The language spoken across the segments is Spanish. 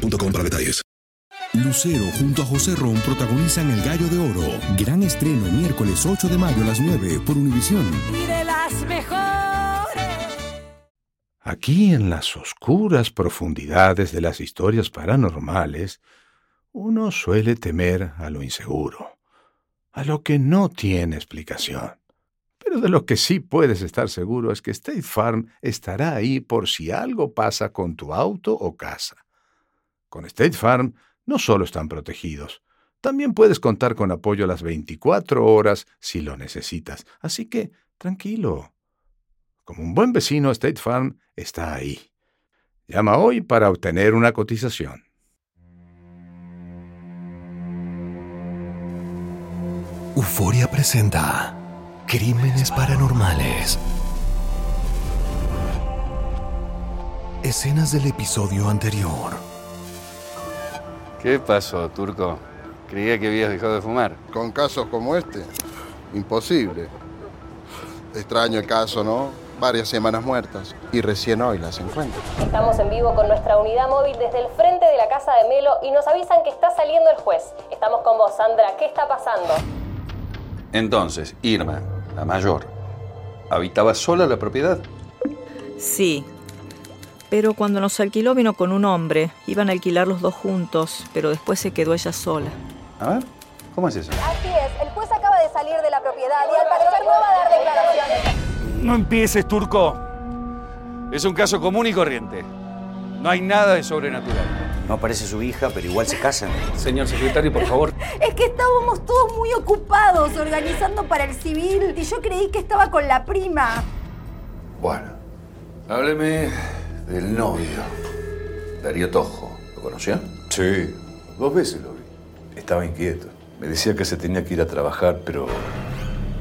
boostmobile.com para detalles. Lucero junto a José Ron protagonizan El Gallo de Oro. Gran estreno miércoles 8 de mayo a las 9 por Univisión. Y de las mejores. Aquí en las oscuras profundidades de las historias paranormales, uno suele temer a lo inseguro, a lo que no tiene explicación. Pero de lo que sí puedes estar seguro es que State Farm estará ahí por si algo pasa con tu auto o casa. Con State Farm no solo están protegidos, también puedes contar con apoyo las 24 horas si lo necesitas. Así que, tranquilo. Como un buen vecino, State Farm está ahí. Llama hoy para obtener una cotización. Euforia presenta Crímenes Paranormales. Escenas del episodio anterior. ¿Qué pasó, Turco? Creía que habías dejado de fumar. Con casos como este, imposible. Extraño el caso, ¿no? Varias semanas muertas y recién hoy las encuentro. Estamos en vivo con nuestra unidad móvil desde el frente de la casa de Melo y nos avisan que está saliendo el juez. Estamos con vos, Sandra. ¿Qué está pasando? Entonces, Irma, la mayor, ¿habitaba sola la propiedad? Sí. Pero cuando nos alquiló vino con un hombre. Iban a alquilar los dos juntos, pero después se quedó ella sola. A ver, ¿cómo es eso? Así es, el juez acaba de salir de la propiedad y al parecer no va a dar declaraciones. No empieces, Turco. Es un caso común y corriente. No hay nada de sobrenatural. No aparece su hija, pero igual se casan. Señor secretario, por favor. Es que estábamos todos muy ocupados organizando para el civil y yo creí que estaba con la prima. Bueno, hábleme del novio, Darío Tojo. ¿Lo conoció? Sí, dos veces lo vi. Estaba inquieto. Me decía que se tenía que ir a trabajar, pero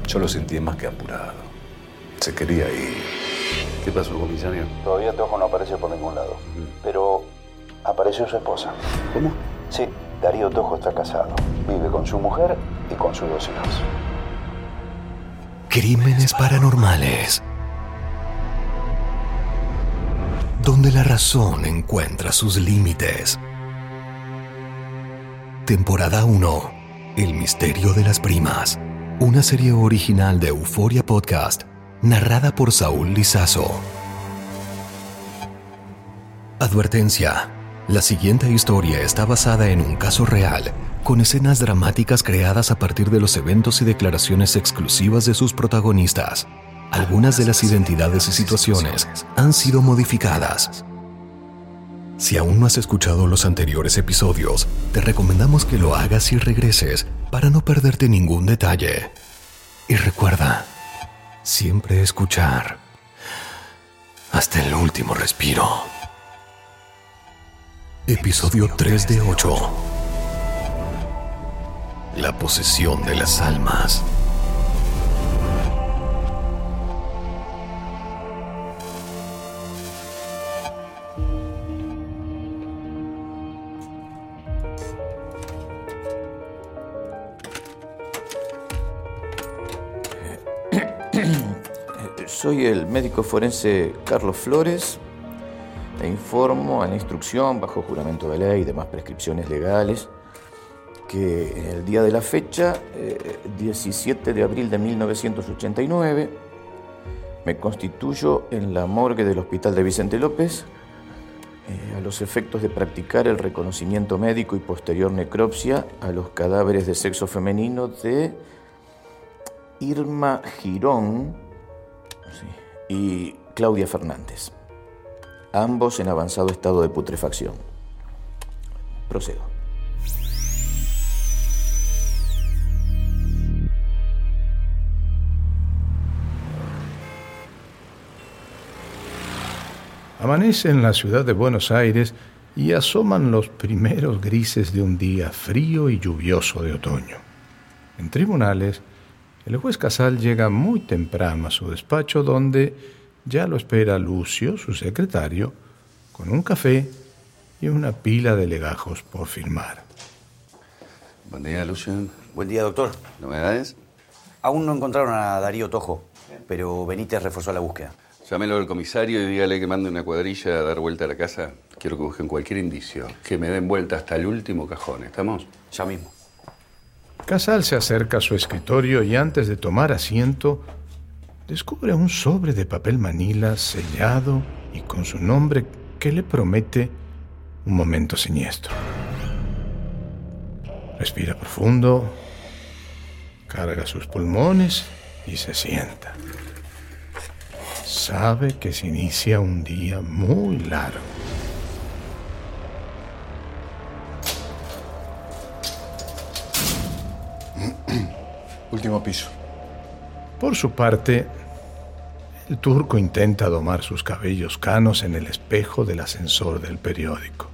yo lo sentí más que apurado. Se quería ir. ¿Qué pasó, comisario? Todavía Tojo no aparece por ningún lado. Pero apareció su esposa. ¿Cómo? Sí, Darío Tojo está casado. Vive con su mujer y con sus dos hijos. Crímenes Paranormales. Donde la razón encuentra sus límites. Temporada 1. El misterio de las primas. Una serie original de Euforia Podcast, narrada por Saúl Lizazo. Advertencia. La siguiente historia está basada en un caso real, con escenas dramáticas creadas a partir de los eventos y declaraciones exclusivas de sus protagonistas. Algunas de las identidades y situaciones han sido modificadas. Si aún no has escuchado los anteriores episodios, te recomendamos que lo hagas y regreses para no perderte ningún detalle. Y recuerda, siempre escuchar hasta el último respiro. Episodio 3 de 8. La posesión de las almas. Soy el médico forense Carlos Flores. E informo a la instrucción, bajo juramento de ley y demás prescripciones legales, que en el día de la fecha, eh, 17 de abril de 1989, me constituyo en la morgue del Hospital de Vicente López eh, a los efectos de practicar el reconocimiento médico y posterior necropsia a los cadáveres de sexo femenino de Irma Girón y Claudia Fernández ambos en avanzado estado de putrefacción. Procedo. Amanece en la ciudad de Buenos Aires y asoman los primeros grises de un día frío y lluvioso de otoño. En tribunales, el juez Casal llega muy temprano a su despacho donde ya lo espera Lucio, su secretario, con un café y una pila de legajos por firmar. Buen día, Lucio. Buen día, doctor. ¿Novedades? Aún no encontraron a Darío Tojo, pero Benítez reforzó la búsqueda. Llámelo al comisario y dígale que mande una cuadrilla a dar vuelta a la casa. Quiero que busquen cualquier indicio, que me den vuelta hasta el último cajón. ¿Estamos? Ya mismo. Casal se acerca a su escritorio y antes de tomar asiento, descubre un sobre de papel manila sellado y con su nombre que le promete un momento siniestro. Respira profundo, carga sus pulmones y se sienta. Sabe que se inicia un día muy largo. Último piso. Por su parte, el turco intenta domar sus cabellos canos en el espejo del ascensor del periódico.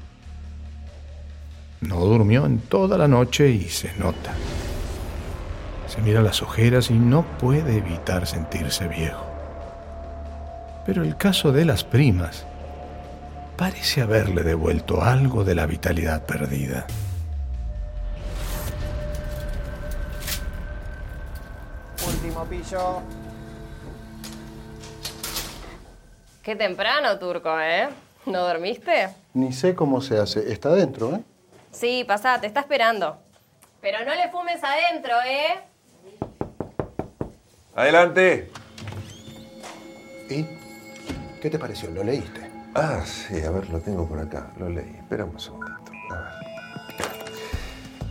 No durmió en toda la noche y se nota. Se mira las ojeras y no puede evitar sentirse viejo. Pero el caso de las primas parece haberle devuelto algo de la vitalidad perdida. Qué temprano, Turco, ¿eh? ¿No dormiste? Ni sé cómo se hace. Está adentro, ¿eh? Sí, pasá, te está esperando. Pero no le fumes adentro, ¿eh? Adelante. ¿Y qué te pareció? ¿Lo leíste? Ah, sí, a ver, lo tengo por acá. Lo leí. Espera un segundito. A ver.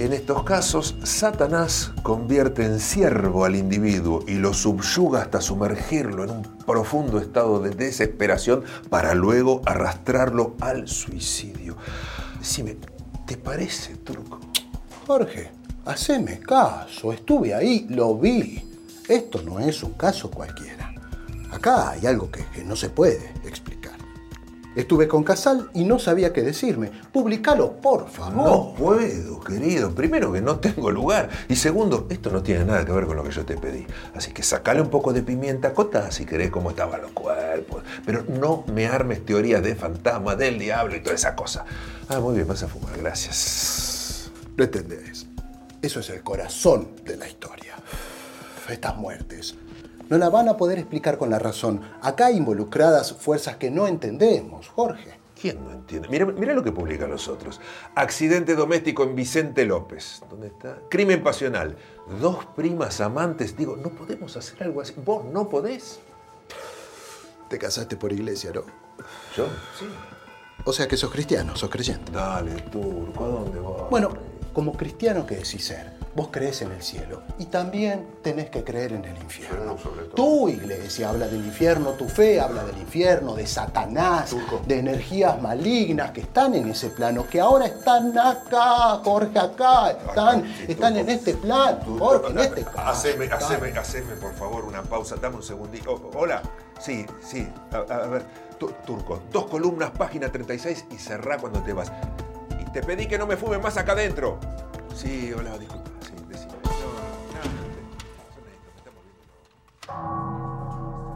En estos casos, Satanás convierte en siervo al individuo y lo subyuga hasta sumergirlo en un profundo estado de desesperación para luego arrastrarlo al suicidio. Decime, ¿te parece, Turco? Jorge, haceme caso. Estuve ahí, lo vi. Esto no es un caso cualquiera. Acá hay algo que, que no se puede explicar. Estuve con Casal y no sabía qué decirme. Publicalo, por favor. No puedo, querido. Primero que no tengo lugar. Y segundo, esto no tiene nada que ver con lo que yo te pedí. Así que sacale un poco de pimienta cota si querés cómo estaban los cuerpos. Pero no me armes teorías de fantasma, del diablo y toda esa cosa. Ah, muy bien, vas a fumar, gracias. No entendés. Eso es el corazón de la historia. Estas muertes no la van a poder explicar con la razón. Acá hay involucradas fuerzas que no entendemos, Jorge. ¿Quién no entiende? Mira, mira lo que publican los otros. Accidente doméstico en Vicente López. ¿Dónde está? Crimen pasional. Dos primas amantes. Digo, no podemos hacer algo así. Vos no podés. Te casaste por iglesia, ¿no? ¿Yo? Sí. O sea que sos cristiano, sos creyente. Dale, turco, ¿a dónde vas? Bueno, como cristiano que decís ser, vos crees en el cielo y también tenés que creer en el infierno. Tu iglesia habla del infierno, tu fe habla del infierno, de Satanás, de energías malignas que están en ese plano, que ahora están acá, Jorge, acá, están, están en este plano, Jorge, en este caso. Haceme, haceme, haceme, por favor, una pausa. Dame un segundito. Oh, hola. Sí, sí. A, a ver, tu- turco, dos columnas, página 36 y cerrá cuando te vas. Y te pedí que no me fume más acá adentro. Sí, hola, disculpa.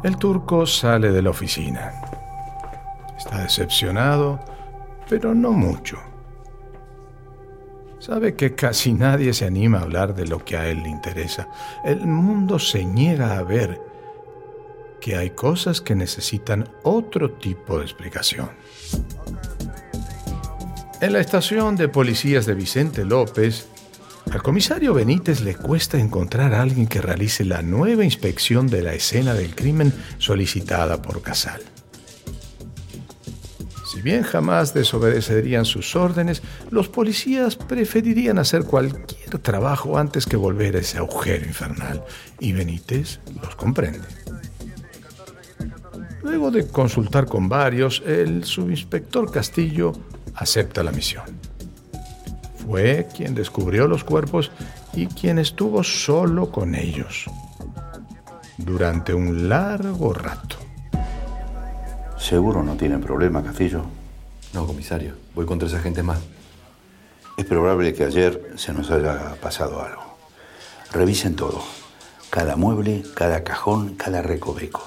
El turco sale de la oficina. Está decepcionado, pero no mucho. Sabe que casi nadie se anima a hablar de lo que a él le interesa. El mundo se niega a ver que hay cosas que necesitan otro tipo de explicación. En la estación de policías de Vicente López, al comisario Benítez le cuesta encontrar a alguien que realice la nueva inspección de la escena del crimen solicitada por Casal. Si bien jamás desobedecerían sus órdenes, los policías preferirían hacer cualquier trabajo antes que volver a ese agujero infernal, y Benítez los comprende. Luego de consultar con varios, el subinspector Castillo acepta la misión. Fue quien descubrió los cuerpos y quien estuvo solo con ellos durante un largo rato. Seguro no tiene problema, Castillo. No, comisario. Voy con tres agentes más. Es probable que ayer se nos haya pasado algo. Revisen todo. Cada mueble, cada cajón, cada recoveco.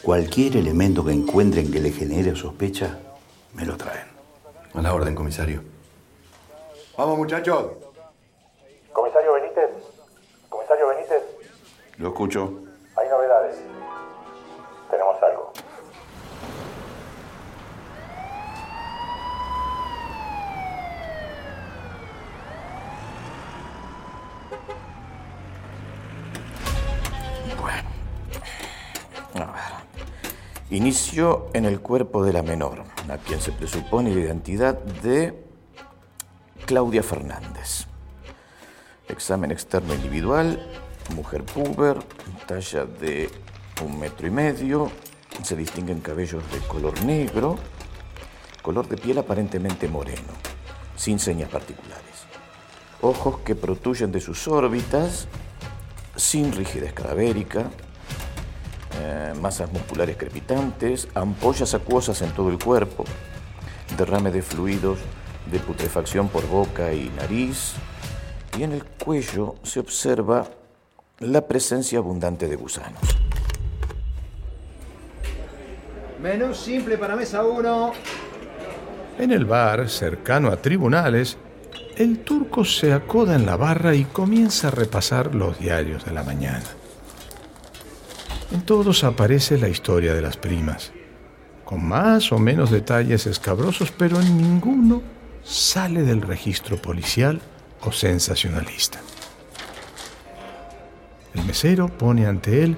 Cualquier elemento que encuentren que le genere sospecha, me lo traen. A la orden, comisario. Vamos, muchachos. Comisario Benítez. Comisario Benítez. Lo escucho. Hay novedades. Tenemos algo. A ver. Inicio en el cuerpo de la menor, a quien se presupone la identidad de Claudia Fernández. Examen externo individual, mujer puber, talla de un metro y medio, se distinguen cabellos de color negro, color de piel aparentemente moreno, sin señas particulares. Ojos que protuyen de sus órbitas, sin rigidez cadavérica, eh, masas musculares crepitantes, ampollas acuosas en todo el cuerpo, derrame de fluidos de putrefacción por boca y nariz, y en el cuello se observa la presencia abundante de gusanos. Menú simple para mesa 1. En el bar, cercano a tribunales, el turco se acoda en la barra y comienza a repasar los diarios de la mañana. En todos aparece la historia de las primas, con más o menos detalles escabrosos, pero en ninguno sale del registro policial o sensacionalista. El mesero pone ante él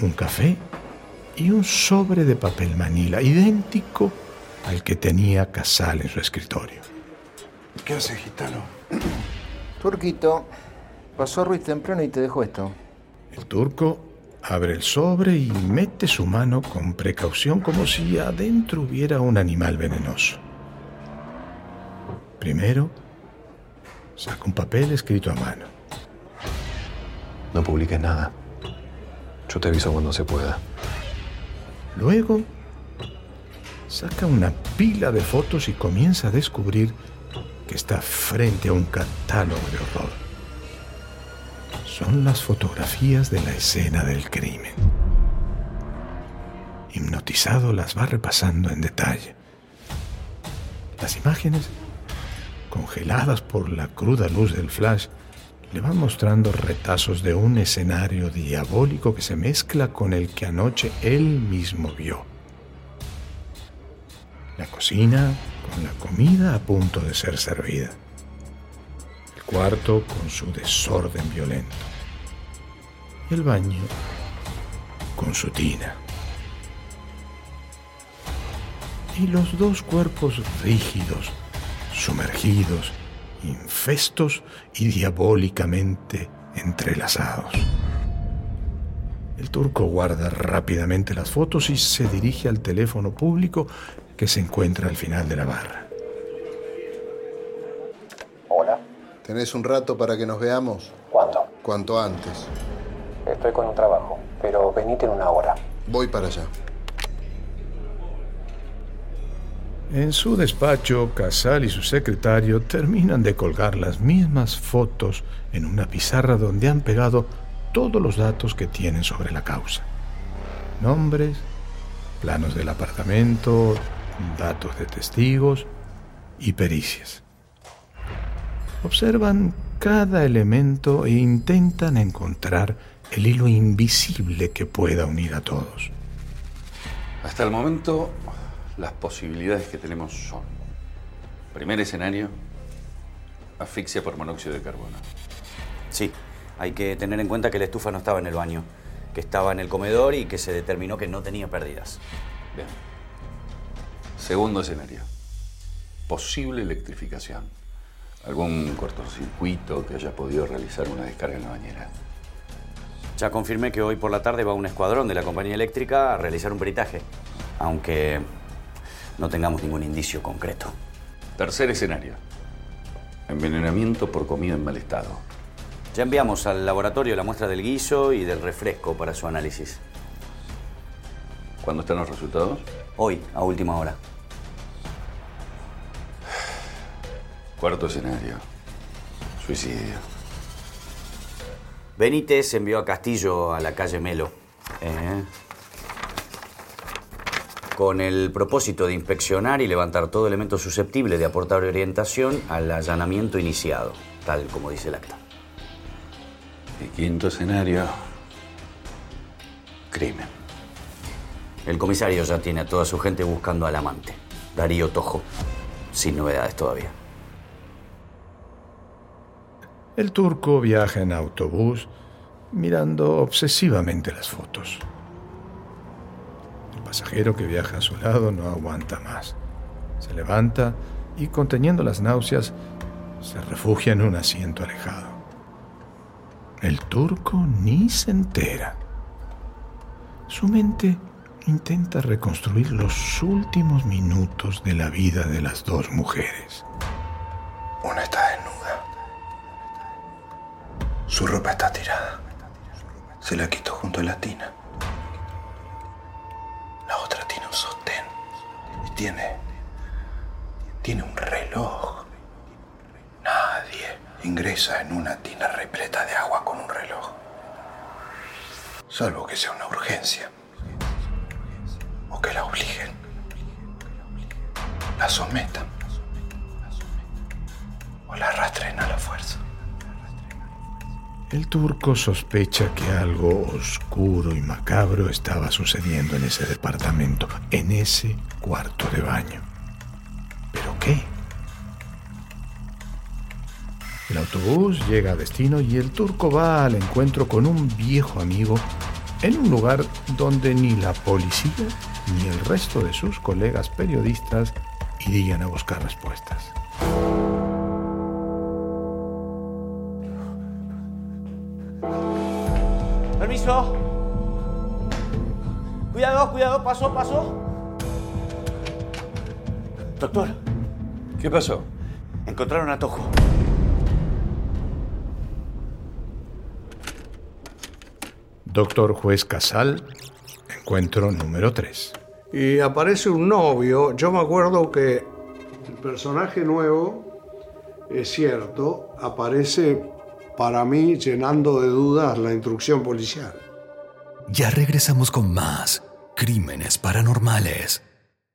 un café y un sobre de papel manila, idéntico al que tenía Casal en su escritorio. ¿Qué hace, gitano? Turquito, pasó Ruiz temprano y te dejó esto. El turco abre el sobre y mete su mano con precaución como si adentro hubiera un animal venenoso. Primero, saca un papel escrito a mano. No publiques nada. Yo te aviso cuando se pueda. Luego, saca una pila de fotos y comienza a descubrir que está frente a un catálogo de horror. Son las fotografías de la escena del crimen. Hipnotizado las va repasando en detalle. Las imágenes, congeladas por la cruda luz del flash, le van mostrando retazos de un escenario diabólico que se mezcla con el que anoche él mismo vio. La cocina con la comida a punto de ser servida. El cuarto con su desorden violento. Y el baño con su tina. Y los dos cuerpos rígidos, sumergidos, infestos y diabólicamente entrelazados. El turco guarda rápidamente las fotos y se dirige al teléfono público que se encuentra al final de la barra. Hola. ¿Tenés un rato para que nos veamos? ¿Cuándo? Cuanto antes. Estoy con un trabajo, pero venite en una hora. Voy para allá. En su despacho, Casal y su secretario terminan de colgar las mismas fotos en una pizarra donde han pegado todos los datos que tienen sobre la causa. Nombres, planos del apartamento, datos de testigos y pericias. Observan cada elemento e intentan encontrar el hilo invisible que pueda unir a todos. Hasta el momento, las posibilidades que tenemos son, primer escenario, asfixia por monóxido de carbono. Sí, hay que tener en cuenta que la estufa no estaba en el baño, que estaba en el comedor y que se determinó que no tenía pérdidas. Bien. Segundo escenario, posible electrificación. Algún cortocircuito que haya podido realizar una descarga en la bañera. Ya confirmé que hoy por la tarde va un escuadrón de la compañía eléctrica a realizar un peritaje, aunque no tengamos ningún indicio concreto. Tercer escenario, envenenamiento por comida en mal estado. Ya enviamos al laboratorio la muestra del guiso y del refresco para su análisis. ¿Cuándo están los resultados? Hoy, a última hora. Cuarto escenario. Suicidio. Benítez envió a Castillo a la calle Melo. ¿eh? Con el propósito de inspeccionar y levantar todo elemento susceptible de aportar orientación al allanamiento iniciado, tal como dice el acta. Y quinto escenario. Crimen. El comisario ya tiene a toda su gente buscando al amante, Darío Tojo, sin novedades todavía. El turco viaja en autobús mirando obsesivamente las fotos. Pasajero que viaja a su lado no aguanta más. Se levanta y, conteniendo las náuseas, se refugia en un asiento alejado. El turco ni se entera. Su mente intenta reconstruir los últimos minutos de la vida de las dos mujeres. Una está desnuda. Su ropa está tirada. Se la quitó junto a la tina. Tiene. Tiene un reloj. Nadie ingresa en una tina repleta de agua con un reloj. Salvo que sea una urgencia. O que la obliguen. La sometan. O la arrastren a la fuerza. El turco sospecha que algo oscuro y macabro estaba sucediendo en ese departamento, en ese cuarto de baño. ¿Pero qué? El autobús llega a destino y el turco va al encuentro con un viejo amigo en un lugar donde ni la policía ni el resto de sus colegas periodistas irían a buscar respuestas. Permiso. Cuidado, cuidado, paso, paso. Doctor, ¿Qué pasó? encontraron a Tojo. Doctor Juez Casal, encuentro número 3. Y aparece un novio. Yo me acuerdo que el personaje nuevo, es cierto, aparece para mí llenando de dudas la instrucción policial. Ya regresamos con más crímenes paranormales.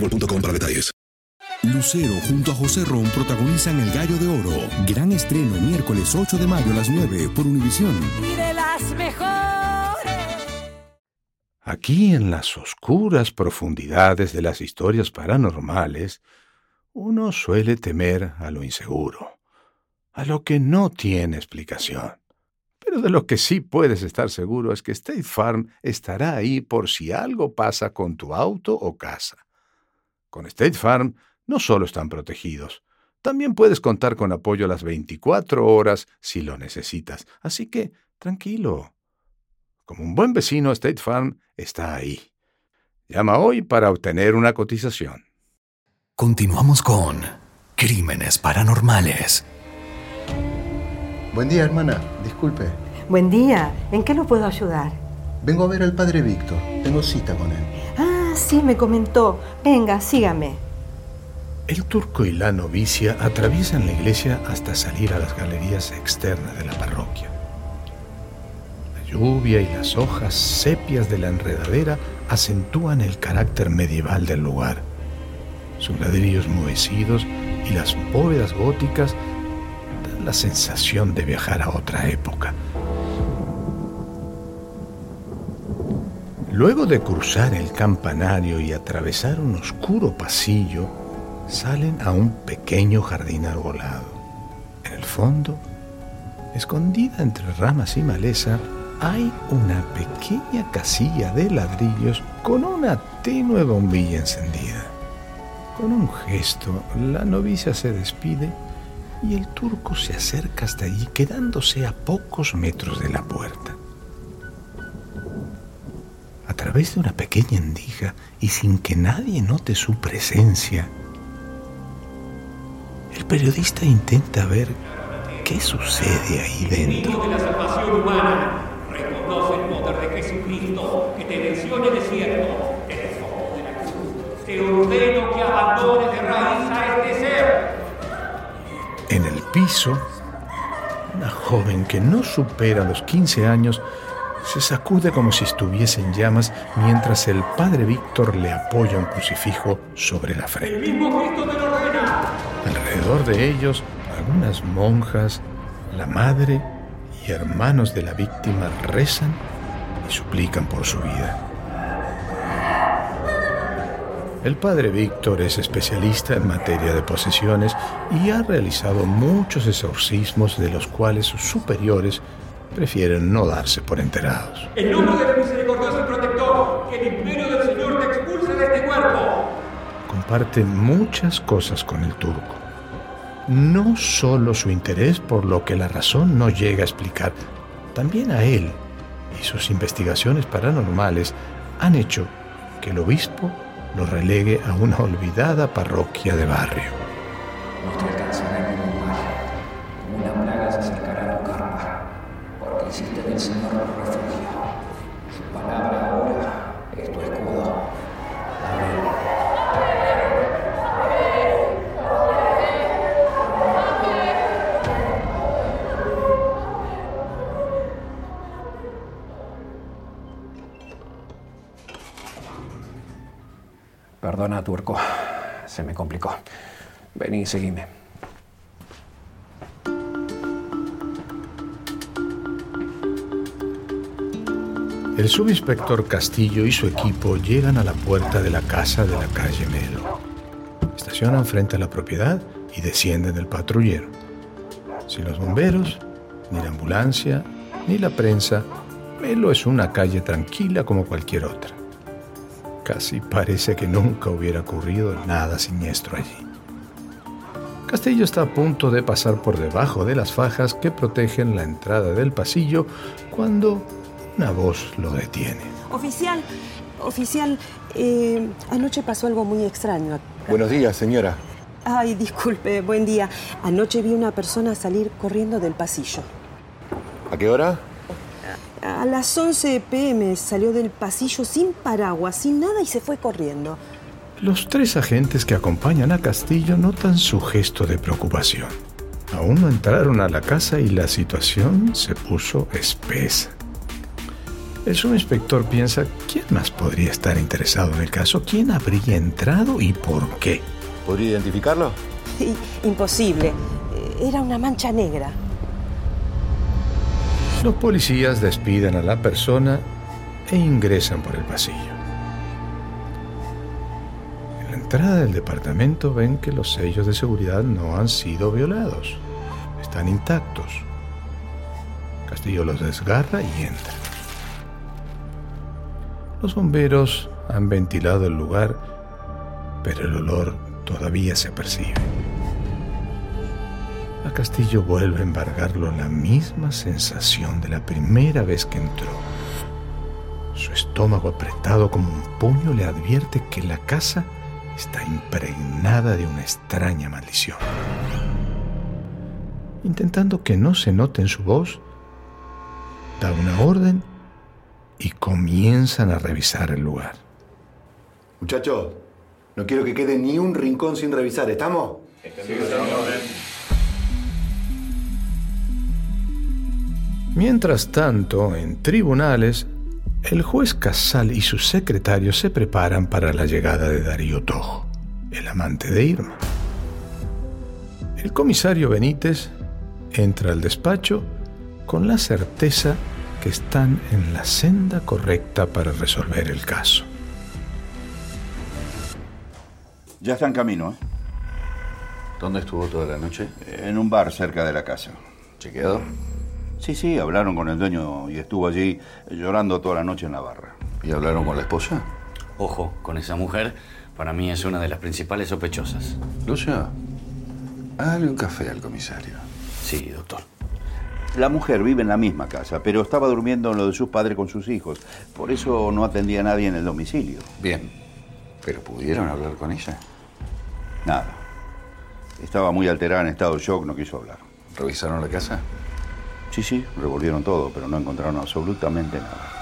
boostmobile.com para detalles. Lucero junto a José Ron protagonizan El Gallo de Oro. Gran estreno miércoles 8 de mayo a las 9 por Univisión. Y de las mejores. Aquí en las oscuras profundidades de las historias paranormales, uno suele temer a lo inseguro, a lo que no tiene explicación. Pero de lo que sí puedes estar seguro es que State Farm estará ahí por si algo pasa con tu auto o casa. Con State Farm no solo están protegidos, también puedes contar con apoyo las 24 horas si lo necesitas. Así que, tranquilo. Como un buen vecino, State Farm está ahí. Llama hoy para obtener una cotización. Continuamos con Crímenes Paranormales. Buen día, hermana. Disculpe. Buen día. ¿En qué lo puedo ayudar? Vengo a ver al padre Víctor. Tengo cita con él. Sí, me comentó. Venga, sígame. El turco y la novicia atraviesan la iglesia hasta salir a las galerías externas de la parroquia. La lluvia y las hojas sepias de la enredadera acentúan el carácter medieval del lugar. Sus ladrillos mohecidos y las bóvedas góticas dan la sensación de viajar a otra época. Luego de cruzar el campanario y atravesar un oscuro pasillo, salen a un pequeño jardín arbolado. En el fondo, escondida entre ramas y maleza, hay una pequeña casilla de ladrillos con una tenue bombilla encendida. Con un gesto, la novicia se despide y el turco se acerca hasta allí, quedándose a pocos metros de la puerta. A través de una pequeña endija y sin que nadie note su presencia, el periodista intenta ver qué sucede ahí dentro. de la salvación humana. Reconoce el poder de Jesucristo que te venció en el desierto, en el foco de la cruz. Te ordeno que abandones de raíz a este ser. En el piso, una joven que no supera los 15 años se sacude como si estuviese en llamas mientras el padre Víctor le apoya un crucifijo sobre la frente. Alrededor de ellos, algunas monjas, la madre y hermanos de la víctima rezan y suplican por su vida. El padre Víctor es especialista en materia de posesiones y ha realizado muchos exorcismos de los cuales sus superiores prefieren no darse por enterados. En nombre del misericordioso protector, que el imperio del Señor te expulse de este cuerpo. comparte muchas cosas con el turco. No solo su interés por lo que la razón no llega a explicar, también a él y sus investigaciones paranormales han hecho que el obispo lo relegue a una olvidada parroquia de barrio. Seguime. El subinspector Castillo y su equipo llegan a la puerta de la casa de la calle Melo. Estacionan frente a la propiedad y descienden del patrullero. Sin los bomberos, ni la ambulancia, ni la prensa, Melo es una calle tranquila como cualquier otra. Casi parece que nunca hubiera ocurrido nada siniestro allí. Castillo está a punto de pasar por debajo de las fajas que protegen la entrada del pasillo cuando una voz lo detiene. Oficial, oficial, eh, anoche pasó algo muy extraño. Buenos días, señora. Ay, disculpe, buen día. Anoche vi una persona salir corriendo del pasillo. ¿A qué hora? A las 11 pm salió del pasillo sin paraguas, sin nada y se fue corriendo. Los tres agentes que acompañan a Castillo notan su gesto de preocupación. Aún no entraron a la casa y la situación se puso espesa. El subinspector piensa, ¿quién más podría estar interesado en el caso? ¿Quién habría entrado y por qué? ¿Podría identificarlo? Imposible. Era una mancha negra. Los policías despiden a la persona e ingresan por el pasillo. Entrada del departamento ven que los sellos de seguridad no han sido violados. Están intactos. Castillo los desgarra y entra. Los bomberos han ventilado el lugar, pero el olor todavía se percibe. A Castillo vuelve a embargarlo la misma sensación de la primera vez que entró. Su estómago apretado como un puño le advierte que la casa está impregnada de una extraña maldición. Intentando que no se note en su voz, da una orden y comienzan a revisar el lugar. Muchachos, no quiero que quede ni un rincón sin revisar, ¿estamos? Mientras tanto, en tribunales, el juez Casal y sus secretarios se preparan para la llegada de Darío Tojo, el amante de Irma. El comisario Benítez entra al despacho con la certeza que están en la senda correcta para resolver el caso. Ya está en camino, ¿eh? ¿Dónde estuvo toda la noche? En un bar cerca de la casa. ¿Chequeado? Sí, sí, hablaron con el dueño y estuvo allí llorando toda la noche en la barra. ¿Y hablaron con la esposa? Ojo, con esa mujer, para mí es una de las principales sospechosas. Lucia, Dale un café al comisario. Sí, doctor. La mujer vive en la misma casa, pero estaba durmiendo en lo de sus padres con sus hijos. Por eso no atendía a nadie en el domicilio. Bien. ¿Pero pudieron hablar con ella? Nada. Estaba muy alterada en estado de shock, no quiso hablar. ¿Revisaron la casa? Sí, sí, revolvieron todo, pero no encontraron absolutamente nada.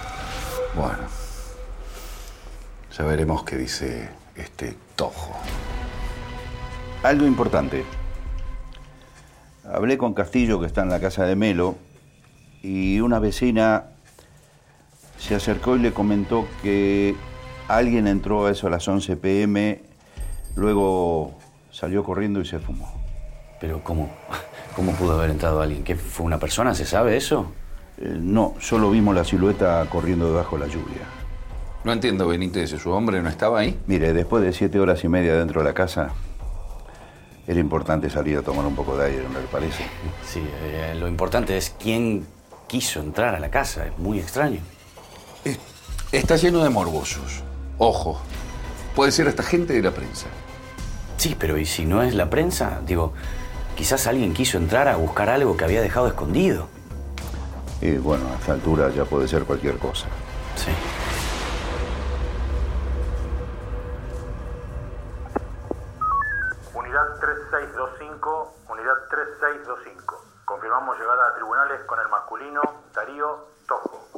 Bueno. Ya veremos qué dice este tojo. Algo importante. Hablé con Castillo, que está en la casa de Melo, y una vecina se acercó y le comentó que alguien entró a eso a las 11 pm, luego salió corriendo y se fumó. Pero ¿cómo? ¿Cómo pudo haber entrado alguien? ¿Qué fue una persona? ¿Se sabe eso? Eh, no, solo vimos la silueta corriendo debajo de la lluvia. No entiendo, Benítez, ¿su hombre no estaba ahí? Mire, después de siete horas y media dentro de la casa, era importante salir a tomar un poco de aire, ¿no le parece? Sí, eh, lo importante es quién quiso entrar a la casa. Es muy extraño. Está lleno de morbosos. Ojo, puede ser hasta gente de la prensa. Sí, pero ¿y si no es la prensa? Digo, quizás alguien quiso entrar a buscar algo que había dejado escondido. Y bueno, a esta altura ya puede ser cualquier cosa. Sí. Unidad 3625, unidad 3625. Confirmamos llegada a tribunales con el masculino Darío Tojo.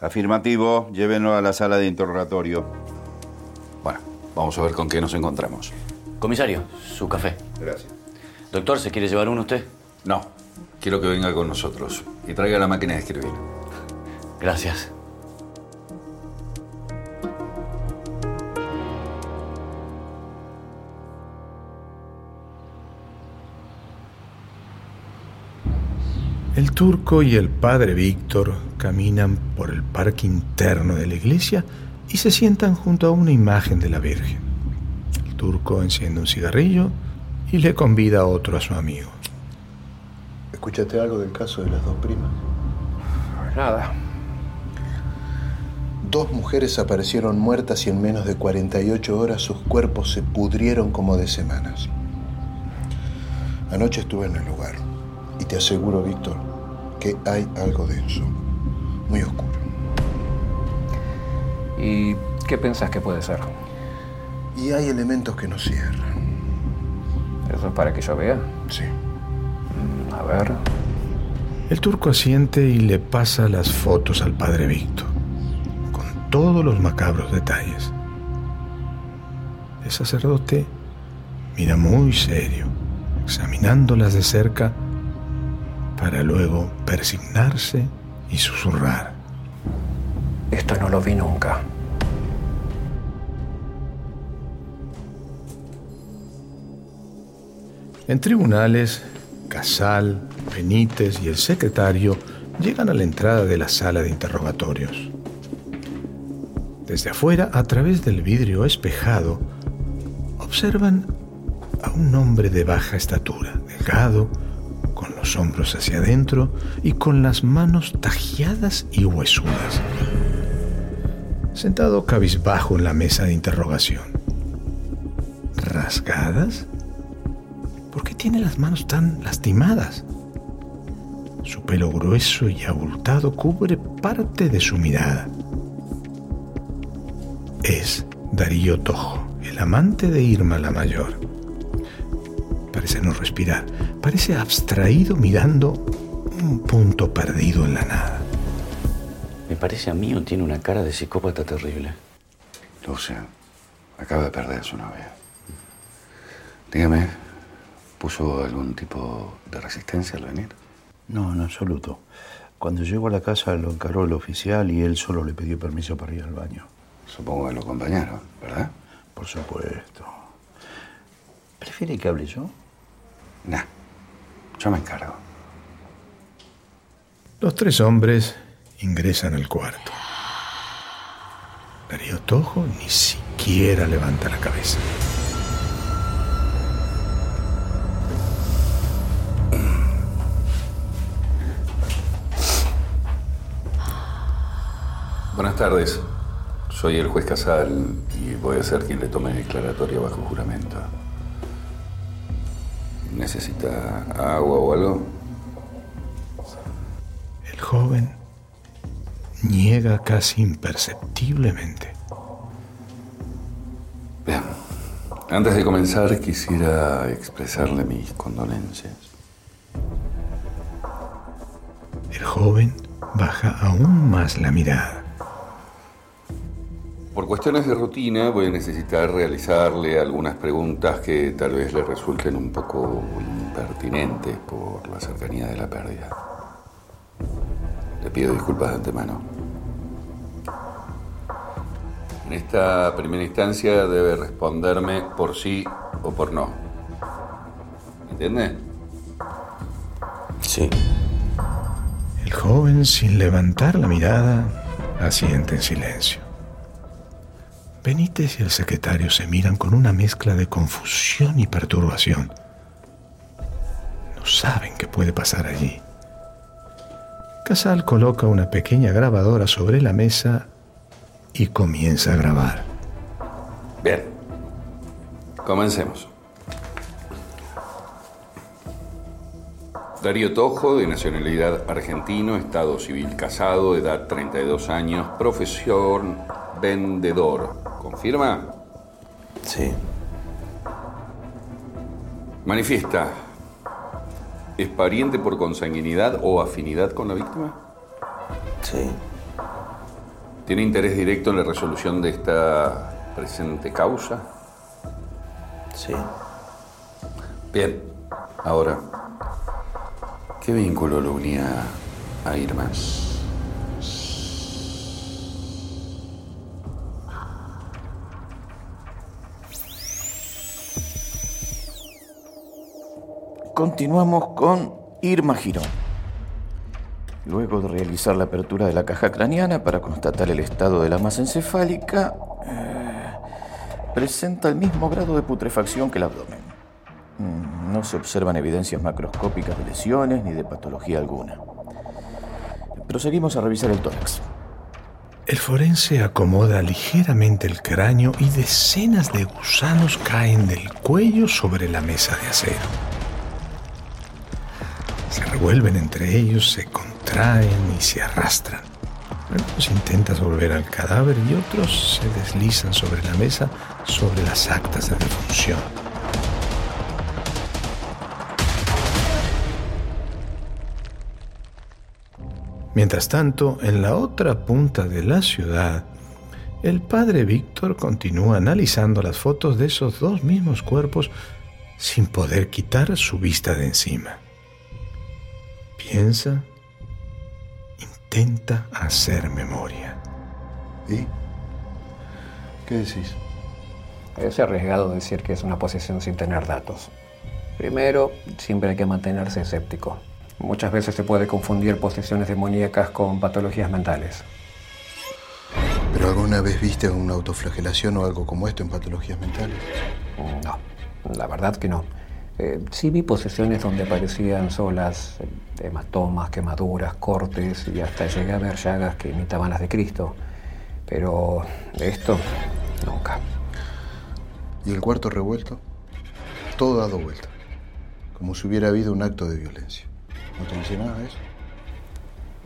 Afirmativo, llévenlo a la sala de interrogatorio. Bueno, vamos a ver con qué nos encontramos. Comisario, su café. Gracias. Doctor, ¿se quiere llevar uno usted? No, quiero que venga con nosotros y traiga la máquina de escribir. Gracias. El turco y el padre Víctor caminan por el parque interno de la iglesia y se sientan junto a una imagen de la Virgen. Turco enciende un cigarrillo y le convida a otro a su amigo. ¿Escuchaste algo del caso de las dos primas? Nada. Dos mujeres aparecieron muertas y en menos de 48 horas sus cuerpos se pudrieron como de semanas. Anoche estuve en el lugar y te aseguro, Víctor, que hay algo denso, muy oscuro. ¿Y qué pensás que puede ser? Y hay elementos que no cierran. ¿Eso es para que yo vea? Sí. Mm, A ver. El turco asiente y le pasa las fotos al padre Víctor, con todos los macabros detalles. El sacerdote mira muy serio, examinándolas de cerca para luego persignarse y susurrar. Esto no lo vi nunca. En tribunales, Casal, Benítez y el secretario llegan a la entrada de la sala de interrogatorios. Desde afuera, a través del vidrio espejado, observan a un hombre de baja estatura, delgado, con los hombros hacia adentro y con las manos tajeadas y huesudas. Sentado cabizbajo en la mesa de interrogación. ¿Rasgadas? ¿Por qué tiene las manos tan lastimadas? Su pelo grueso y abultado cubre parte de su mirada. Es Darío Tojo, el amante de Irma la Mayor. Parece no respirar, parece abstraído mirando un punto perdido en la nada. Me parece a mí o tiene una cara de psicópata terrible. Lucia, acaba de perder a su novia. Dígame, ¿puso algún tipo de resistencia al venir? No, en absoluto. Cuando llegó a la casa lo encaró el oficial y él solo le pidió permiso para ir al baño. Supongo que lo acompañaron, ¿verdad? Por supuesto. ¿Prefiere que hable yo? Nah, yo me encargo. Los tres hombres ingresan al cuarto. Darío Tojo ni siquiera levanta la cabeza. Buenas tardes. Soy el juez Casal y voy a ser quien le tome declaratoria bajo juramento. ¿Necesita agua o algo? El joven niega casi imperceptiblemente. Bien. Antes de comenzar, quisiera expresarle mis condolencias. El joven baja aún más la mirada. Por cuestiones de rutina voy a necesitar realizarle algunas preguntas que tal vez le resulten un poco impertinentes por la cercanía de la pérdida. Le pido disculpas de antemano. En esta primera instancia debe responderme por sí o por no. ¿Entiende? Sí. El joven, sin levantar la mirada, asiente en silencio. Benítez y el secretario se miran con una mezcla de confusión y perturbación. No saben qué puede pasar allí. Casal coloca una pequeña grabadora sobre la mesa y comienza a grabar. Bien. Comencemos. Darío Tojo, de nacionalidad argentino, estado civil casado, edad 32 años, profesión vendedor. ¿Confirma? Sí. Manifiesta. ¿Es pariente por consanguinidad o afinidad con la víctima? Sí. ¿Tiene interés directo en la resolución de esta presente causa? Sí. Bien. Ahora, ¿qué vínculo lo unía a Irma? Continuamos con Irma Girón. Luego de realizar la apertura de la caja craneana para constatar el estado de la masa encefálica, eh, presenta el mismo grado de putrefacción que el abdomen. Mm, No se observan evidencias macroscópicas de lesiones ni de patología alguna. Proseguimos a revisar el tórax. El forense acomoda ligeramente el cráneo y decenas de gusanos caen del cuello sobre la mesa de acero. Se revuelven entre ellos, se contraen y se arrastran. Algunos intentan volver al cadáver y otros se deslizan sobre la mesa sobre las actas de defunción. Mientras tanto, en la otra punta de la ciudad, el padre Víctor continúa analizando las fotos de esos dos mismos cuerpos sin poder quitar su vista de encima. Piensa, intenta hacer memoria. ¿Y? ¿Qué decís? Es arriesgado decir que es una posesión sin tener datos. Primero, siempre hay que mantenerse escéptico. Muchas veces se puede confundir posesiones demoníacas con patologías mentales. ¿Pero alguna vez viste una autoflagelación o algo como esto en patologías mentales? No, la verdad que no. Eh, sí vi posesiones donde aparecían solas eh, hematomas, quemaduras, cortes y hasta llegué a ver llagas que imitaban las de Cristo. Pero esto, nunca. ¿Y el cuarto revuelto? Todo dado vuelta. Como si hubiera habido un acto de violencia. ¿No te dice nada eso?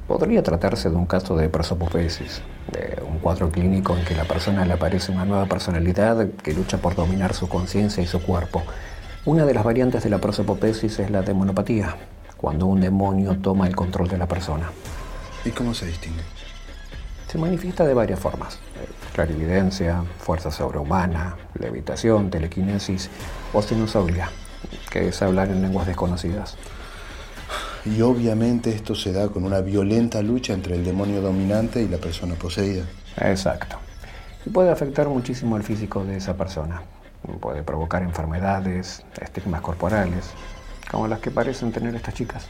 Podría tratarse de un caso de prosopopesis, de un cuadro clínico en que la persona le aparece una nueva personalidad que lucha por dominar su conciencia y su cuerpo. Una de las variantes de la prosopopesis es la demonopatía, cuando un demonio toma el control de la persona. ¿Y cómo se distingue? Se manifiesta de varias formas. Clarividencia, fuerza sobrehumana, levitación, telequinesis o sinusoidea, que es hablar en lenguas desconocidas. Y obviamente esto se da con una violenta lucha entre el demonio dominante y la persona poseída. Exacto. Y puede afectar muchísimo al físico de esa persona. Puede provocar enfermedades, estigmas corporales, como las que parecen tener estas chicas.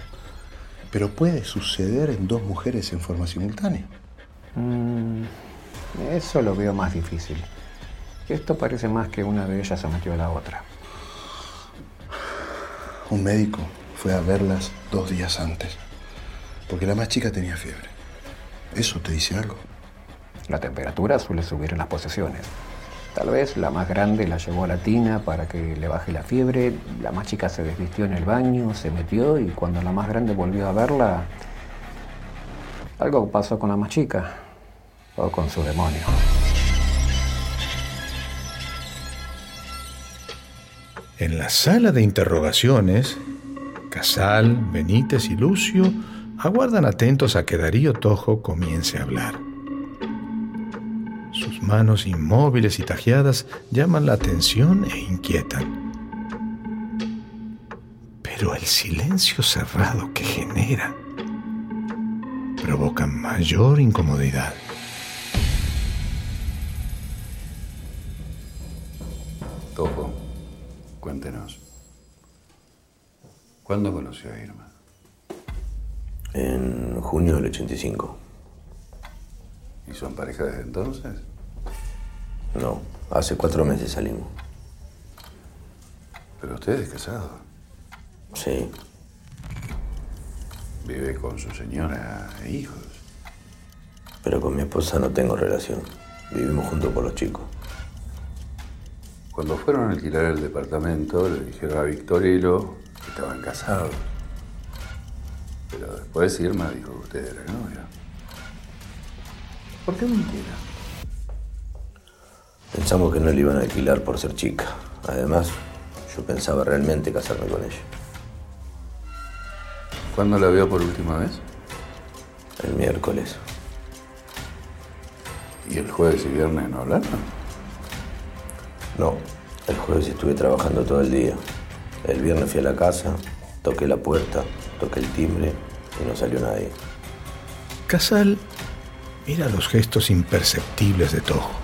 Pero puede suceder en dos mujeres en forma simultánea. Mm, eso lo veo más difícil. Esto parece más que una de ellas se metió a la otra. Un médico fue a verlas dos días antes, porque la más chica tenía fiebre. ¿Eso te dice algo? La temperatura suele subir en las posesiones. Tal vez la más grande la llevó a la tina para que le baje la fiebre, la más chica se desvistió en el baño, se metió y cuando la más grande volvió a verla, algo pasó con la más chica o con su demonio. En la sala de interrogaciones, Casal, Benítez y Lucio aguardan atentos a que Darío Tojo comience a hablar. Sus manos inmóviles y tajeadas llaman la atención e inquietan. Pero el silencio cerrado que genera provoca mayor incomodidad. Tojo, cuéntenos. ¿Cuándo conoció a Irma? En junio del 85. ¿Y son pareja desde entonces? No, hace cuatro meses salimos. Pero usted es casado. Sí. Vive con su señora e hijos. Pero con mi esposa no tengo relación. Vivimos juntos por los chicos. Cuando fueron a alquilar el departamento, le dijeron a Victorino que estaban casados. Pero después Irma dijo que usted era novia. ¿Por qué mentira? Pensamos que no le iban a alquilar por ser chica. Además, yo pensaba realmente casarme con ella. ¿Cuándo la vio por última vez? El miércoles. ¿Y el jueves y viernes no hablaron? No, el jueves estuve trabajando todo el día. El viernes fui a la casa, toqué la puerta, toqué el timbre y no salió nadie. Casal mira los gestos imperceptibles de Tojo.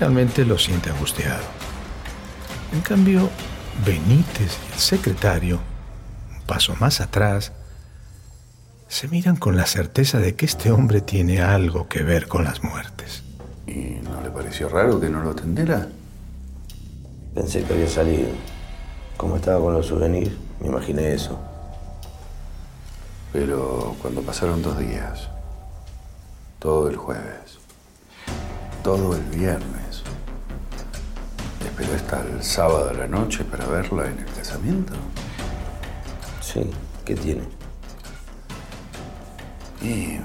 Realmente lo siente angustiado. En cambio, Benítez y el secretario, un paso más atrás, se miran con la certeza de que este hombre tiene algo que ver con las muertes. ¿Y no le pareció raro que no lo atendiera? Pensé que había salido. Como estaba con los souvenirs, me imaginé eso. Pero cuando pasaron dos días, todo el jueves, todo el viernes, esperó hasta el sábado a la noche para verla en el casamiento. Sí, ¿qué tiene? Y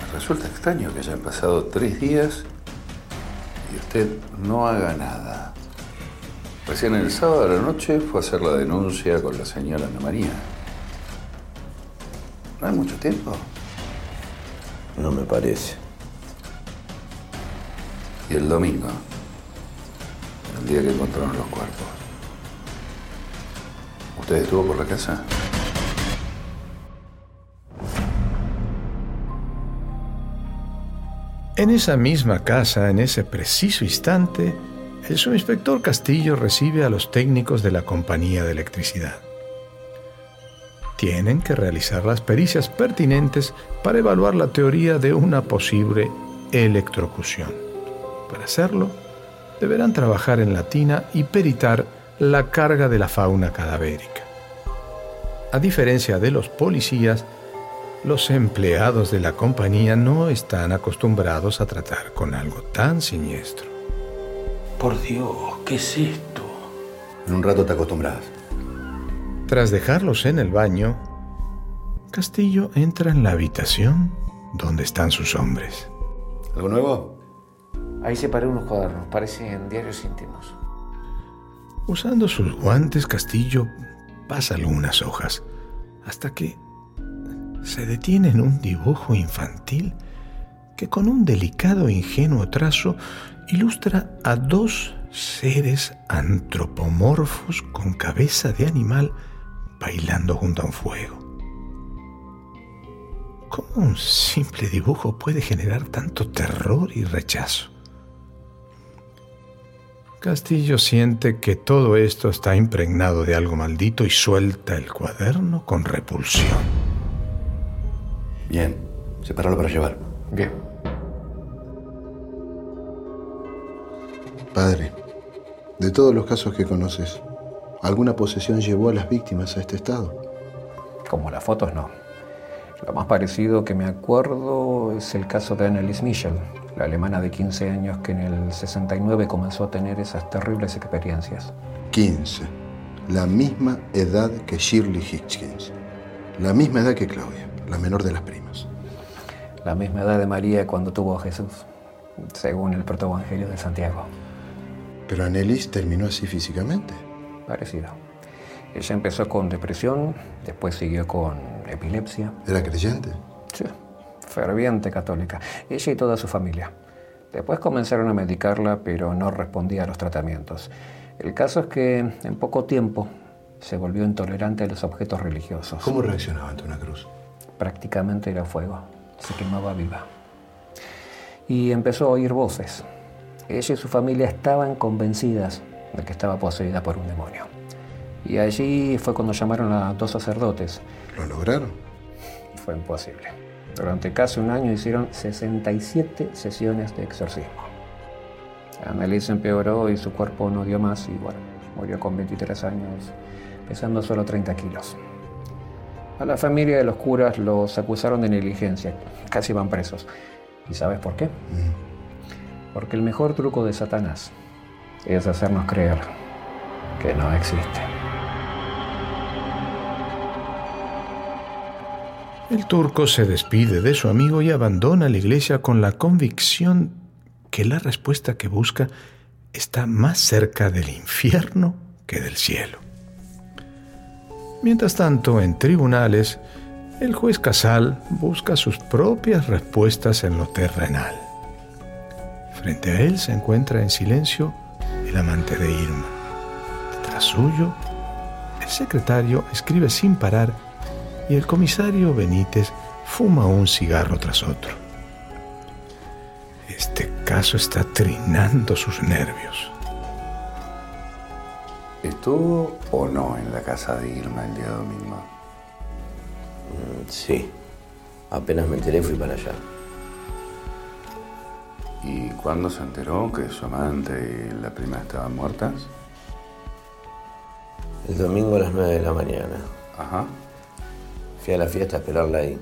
me resulta extraño que hayan pasado tres días y usted no haga nada. Recién el sábado a la noche fue a hacer la denuncia con la señora Ana María. ¿No hay mucho tiempo? No me parece. Y el domingo, el día que encontraron los cuerpos. ¿Usted estuvo por la casa? En esa misma casa, en ese preciso instante, el subinspector Castillo recibe a los técnicos de la compañía de electricidad. Tienen que realizar las pericias pertinentes para evaluar la teoría de una posible electrocución. Para hacerlo, deberán trabajar en la tina y peritar la carga de la fauna cadavérica. A diferencia de los policías, los empleados de la compañía no están acostumbrados a tratar con algo tan siniestro. Por Dios, ¿qué es esto? En un rato te acostumbras. Tras dejarlos en el baño, Castillo entra en la habitación donde están sus hombres. ¿Algo nuevo? Ahí separé unos cuadernos, parecen diarios íntimos. Usando sus guantes, Castillo pasa algunas hojas, hasta que se detiene en un dibujo infantil que con un delicado e ingenuo trazo ilustra a dos seres antropomorfos con cabeza de animal bailando junto a un fuego. ¿Cómo un simple dibujo puede generar tanto terror y rechazo? Castillo siente que todo esto está impregnado de algo maldito y suelta el cuaderno con repulsión. Bien, sepáralo para llevar. Bien. Padre, de todos los casos que conoces, ¿alguna posesión llevó a las víctimas a este estado? Como las fotos, no. Lo más parecido que me acuerdo es el caso de Annelies Michel, la alemana de 15 años que en el 69 comenzó a tener esas terribles experiencias. 15. La misma edad que Shirley Hitchkins. La misma edad que Claudia, la menor de las primas. La misma edad de María cuando tuvo a Jesús, según el protoevangelio de Santiago. Pero Annelies terminó así físicamente. Parecido. Ella empezó con depresión, después siguió con epilepsia. ¿Era creyente? Sí, ferviente católica. Ella y toda su familia. Después comenzaron a medicarla, pero no respondía a los tratamientos. El caso es que en poco tiempo se volvió intolerante a los objetos religiosos. ¿Cómo reaccionaba ante una cruz? Prácticamente era fuego. Se quemaba viva. Y empezó a oír voces. Ella y su familia estaban convencidas de que estaba poseída por un demonio. Y allí fue cuando llamaron a dos sacerdotes. ¿Lo lograron? Fue imposible. Durante casi un año hicieron 67 sesiones de exorcismo. Annelies empeoró y su cuerpo no dio más y bueno, murió con 23 años, pesando solo 30 kilos. A la familia de los curas los acusaron de negligencia, casi van presos. ¿Y sabes por qué? Porque el mejor truco de Satanás es hacernos creer que no existe. El turco se despide de su amigo y abandona la iglesia con la convicción que la respuesta que busca está más cerca del infierno que del cielo. Mientras tanto, en tribunales, el juez Casal busca sus propias respuestas en lo terrenal. Frente a él se encuentra en silencio el amante de Irma. Detrás suyo, el secretario escribe sin parar y el comisario Benítez fuma un cigarro tras otro. Este caso está trinando sus nervios. ¿Estuvo o no en la casa de Irma el día domingo? Mm, Sí. Apenas me enteré fui para allá. ¿Y cuándo se enteró que su amante y la prima estaban muertas? El domingo a las 9 de la mañana. Ajá. Fui a la fiesta a esperarla ahí.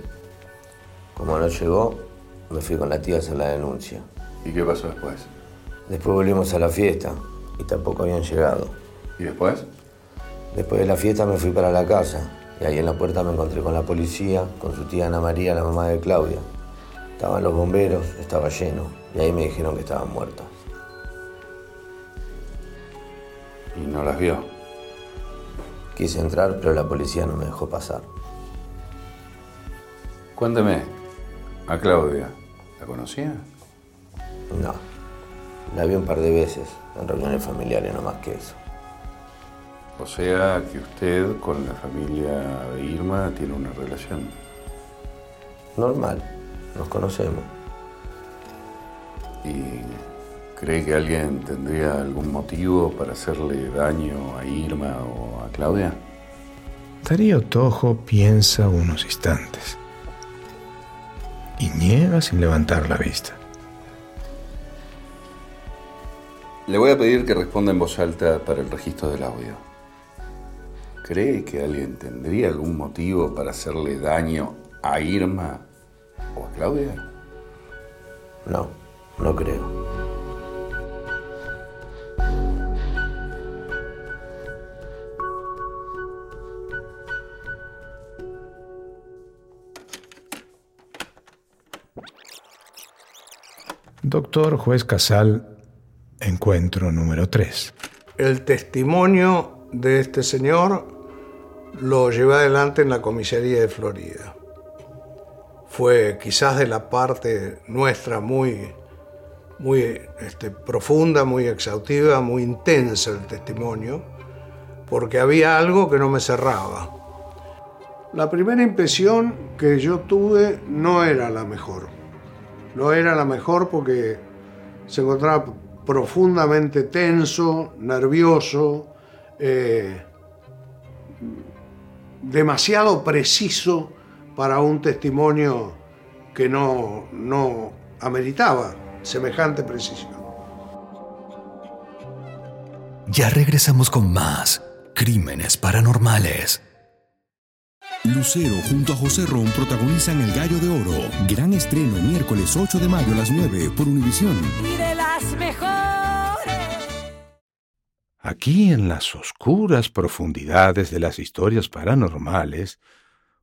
Como no llegó, me fui con la tía a hacer la denuncia. ¿Y qué pasó después? Después volvimos a la fiesta y tampoco habían llegado. ¿Y después? Después de la fiesta me fui para la casa y ahí en la puerta me encontré con la policía, con su tía Ana María, la mamá de Claudia. Estaban los bomberos, estaba lleno y ahí me dijeron que estaban muertas. ¿Y no las vio? Quise entrar, pero la policía no me dejó pasar. Cuénteme, a Claudia, ¿la conocía? No. La vi un par de veces en reuniones familiares, no más que eso. O sea que usted con la familia de Irma tiene una relación. Normal, nos conocemos. ¿Y cree que alguien tendría algún motivo para hacerle daño a Irma o a Claudia? Darío Tojo piensa unos instantes y niega sin levantar la vista. Le voy a pedir que responda en voz alta para el registro del audio. ¿Cree que alguien tendría algún motivo para hacerle daño a Irma o a Claudia? No, no creo. Doctor Juez Casal, encuentro número 3. El testimonio de este señor lo llevé adelante en la comisaría de Florida. Fue quizás de la parte nuestra muy, muy este, profunda, muy exhaustiva, muy intensa el testimonio, porque había algo que no me cerraba. La primera impresión que yo tuve no era la mejor. No era la mejor porque se encontraba profundamente tenso, nervioso, eh, demasiado preciso para un testimonio que no, no ameritaba semejante precisión. Ya regresamos con más Crímenes Paranormales. Lucero junto a José Ron protagonizan El Gallo de Oro. Gran estreno miércoles 8 de mayo a las 9 por Univisión. Y de las mejores. Aquí en las oscuras profundidades de las historias paranormales,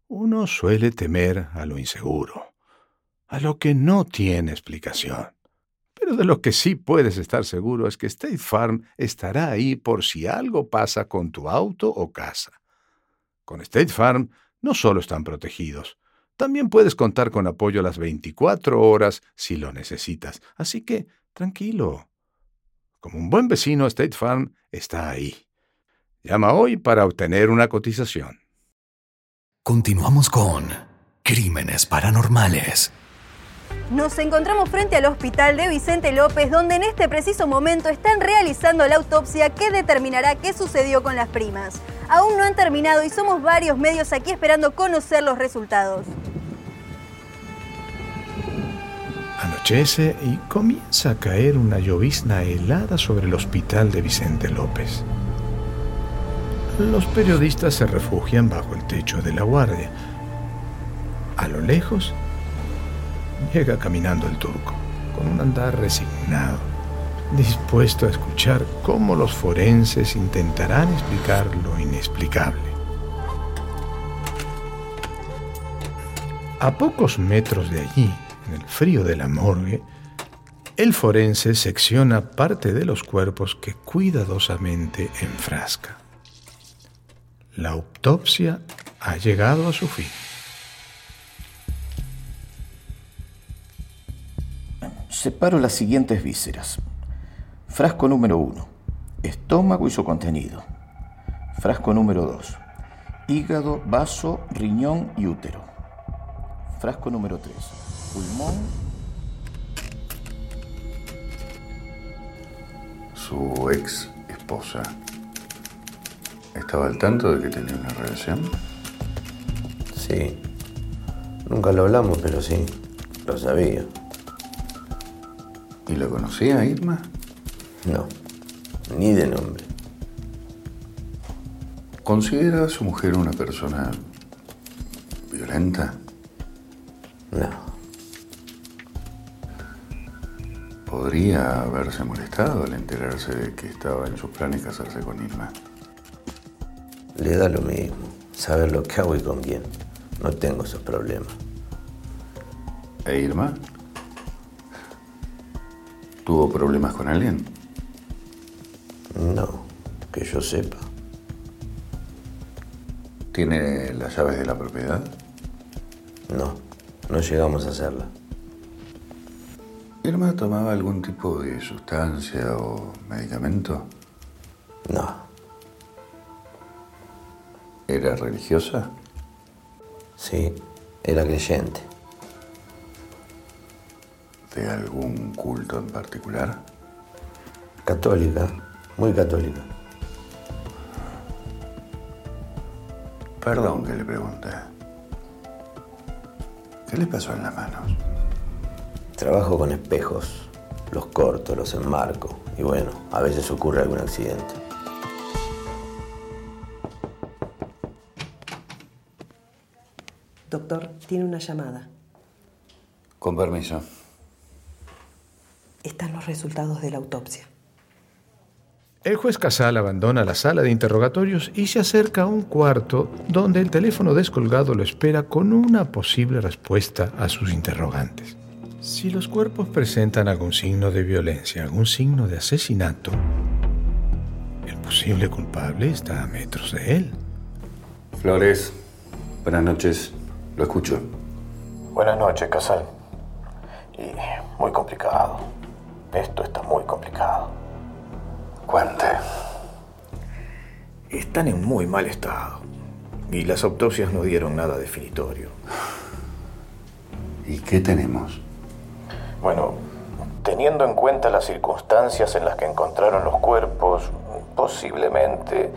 uno suele temer a lo inseguro, a lo que no tiene explicación. Pero de lo que sí puedes estar seguro es que State Farm estará ahí por si algo pasa con tu auto o casa. Con State Farm no solo están protegidos, también puedes contar con apoyo las 24 horas si lo necesitas. Así que, tranquilo. Como un buen vecino, State Farm está ahí. Llama hoy para obtener una cotización. Continuamos con Crímenes Paranormales. Nos encontramos frente al hospital de Vicente López, donde en este preciso momento están realizando la autopsia que determinará qué sucedió con las primas. Aún no han terminado y somos varios medios aquí esperando conocer los resultados. Anochece y comienza a caer una llovizna helada sobre el hospital de Vicente López. Los periodistas se refugian bajo el techo de la guardia. A lo lejos llega caminando el turco, con un andar resignado, dispuesto a escuchar cómo los forenses intentarán explicar lo inexplicable. A pocos metros de allí, en el frío de la morgue, el forense secciona parte de los cuerpos que cuidadosamente enfrasca. La autopsia ha llegado a su fin. Separo las siguientes vísceras. Frasco número 1. Estómago y su contenido. Frasco número 2. Hígado, vaso, riñón y útero. Frasco número 3. Pulmón. Su ex esposa estaba al tanto de que tenía una relación. Sí. Nunca lo hablamos, pero sí. Lo sabía. ¿Y lo conocía Irma? No. Ni de nombre. ¿Considera a su mujer una persona violenta? No. ¿Podría haberse molestado al enterarse de que estaba en sus planes casarse con Irma? Le da lo mismo. Saber lo que hago y con quién. No tengo esos problemas. ¿E Irma? ¿Tuvo problemas con alguien? No, que yo sepa. ¿Tiene las llaves de la propiedad? No, no llegamos a hacerla. ¿Irma tomaba algún tipo de sustancia o medicamento? No. ¿Era religiosa? Sí, era creyente. ¿De algún culto en particular? Católica, muy católica. Perdón que le pregunte. ¿Qué le pasó en las manos? Trabajo con espejos. Los corto, los enmarco. Y bueno, a veces ocurre algún accidente. Doctor, tiene una llamada. Con permiso. Están los resultados de la autopsia. El juez Casal abandona la sala de interrogatorios y se acerca a un cuarto donde el teléfono descolgado lo espera con una posible respuesta a sus interrogantes. Si los cuerpos presentan algún signo de violencia, algún signo de asesinato, el posible culpable está a metros de él. Flores, buenas noches. Lo escucho. Buenas noches, Casal. Y muy complicado. Esto está muy complicado. Cuente. Están en muy mal estado. Y las autopsias no dieron nada definitorio. ¿Y qué tenemos? Bueno, teniendo en cuenta las circunstancias en las que encontraron los cuerpos, posiblemente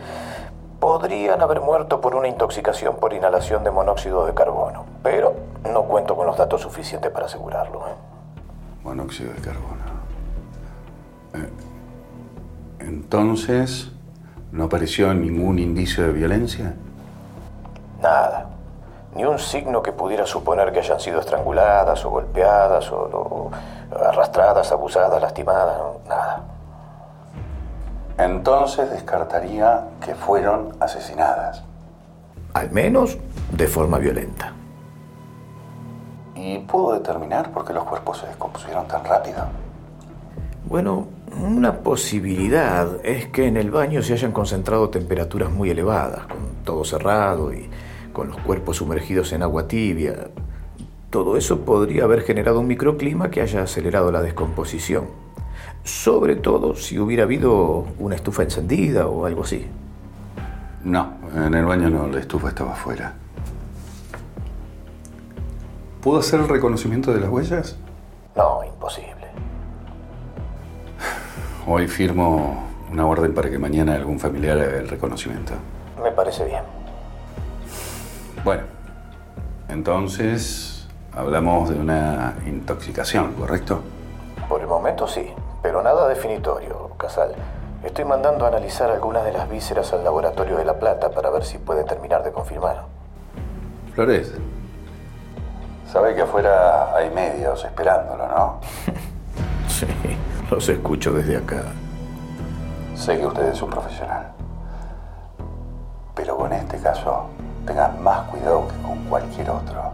podrían haber muerto por una intoxicación por inhalación de monóxido de carbono. Pero no cuento con los datos suficientes para asegurarlo. ¿eh? Monóxido de carbono. Eh, entonces, ¿no apareció ningún indicio de violencia? Nada. ni un signo que pudiera suponer que hayan sido estranguladas o golpeadas o, o arrastradas, abusadas, lastimadas, nada. Entonces descartaría que fueron asesinadas. Al menos de forma violenta. ¿Y puedo determinar por qué los cuerpos se descompusieron tan rápido? Bueno, una posibilidad es que en el baño se hayan concentrado temperaturas muy elevadas, con todo cerrado y con los cuerpos sumergidos en agua tibia. Todo eso podría haber generado un microclima que haya acelerado la descomposición. Sobre todo si hubiera habido una estufa encendida o algo así. No, en el baño no, la estufa estaba afuera. ¿Pudo hacer el reconocimiento de las huellas? No, imposible. Hoy firmo una orden para que mañana algún familiar haga el reconocimiento. Me parece bien. Bueno, entonces hablamos de una intoxicación, ¿correcto? Por el momento sí, pero nada definitorio, Casal. Estoy mandando a analizar algunas de las vísceras al laboratorio de La Plata para ver si puede terminar de confirmar. Flores, sabe que afuera hay medios esperándolo, ¿no? sí, los escucho desde acá. Sé que usted es un profesional. Pero con este caso, tenga más cuidado que con cualquier otro.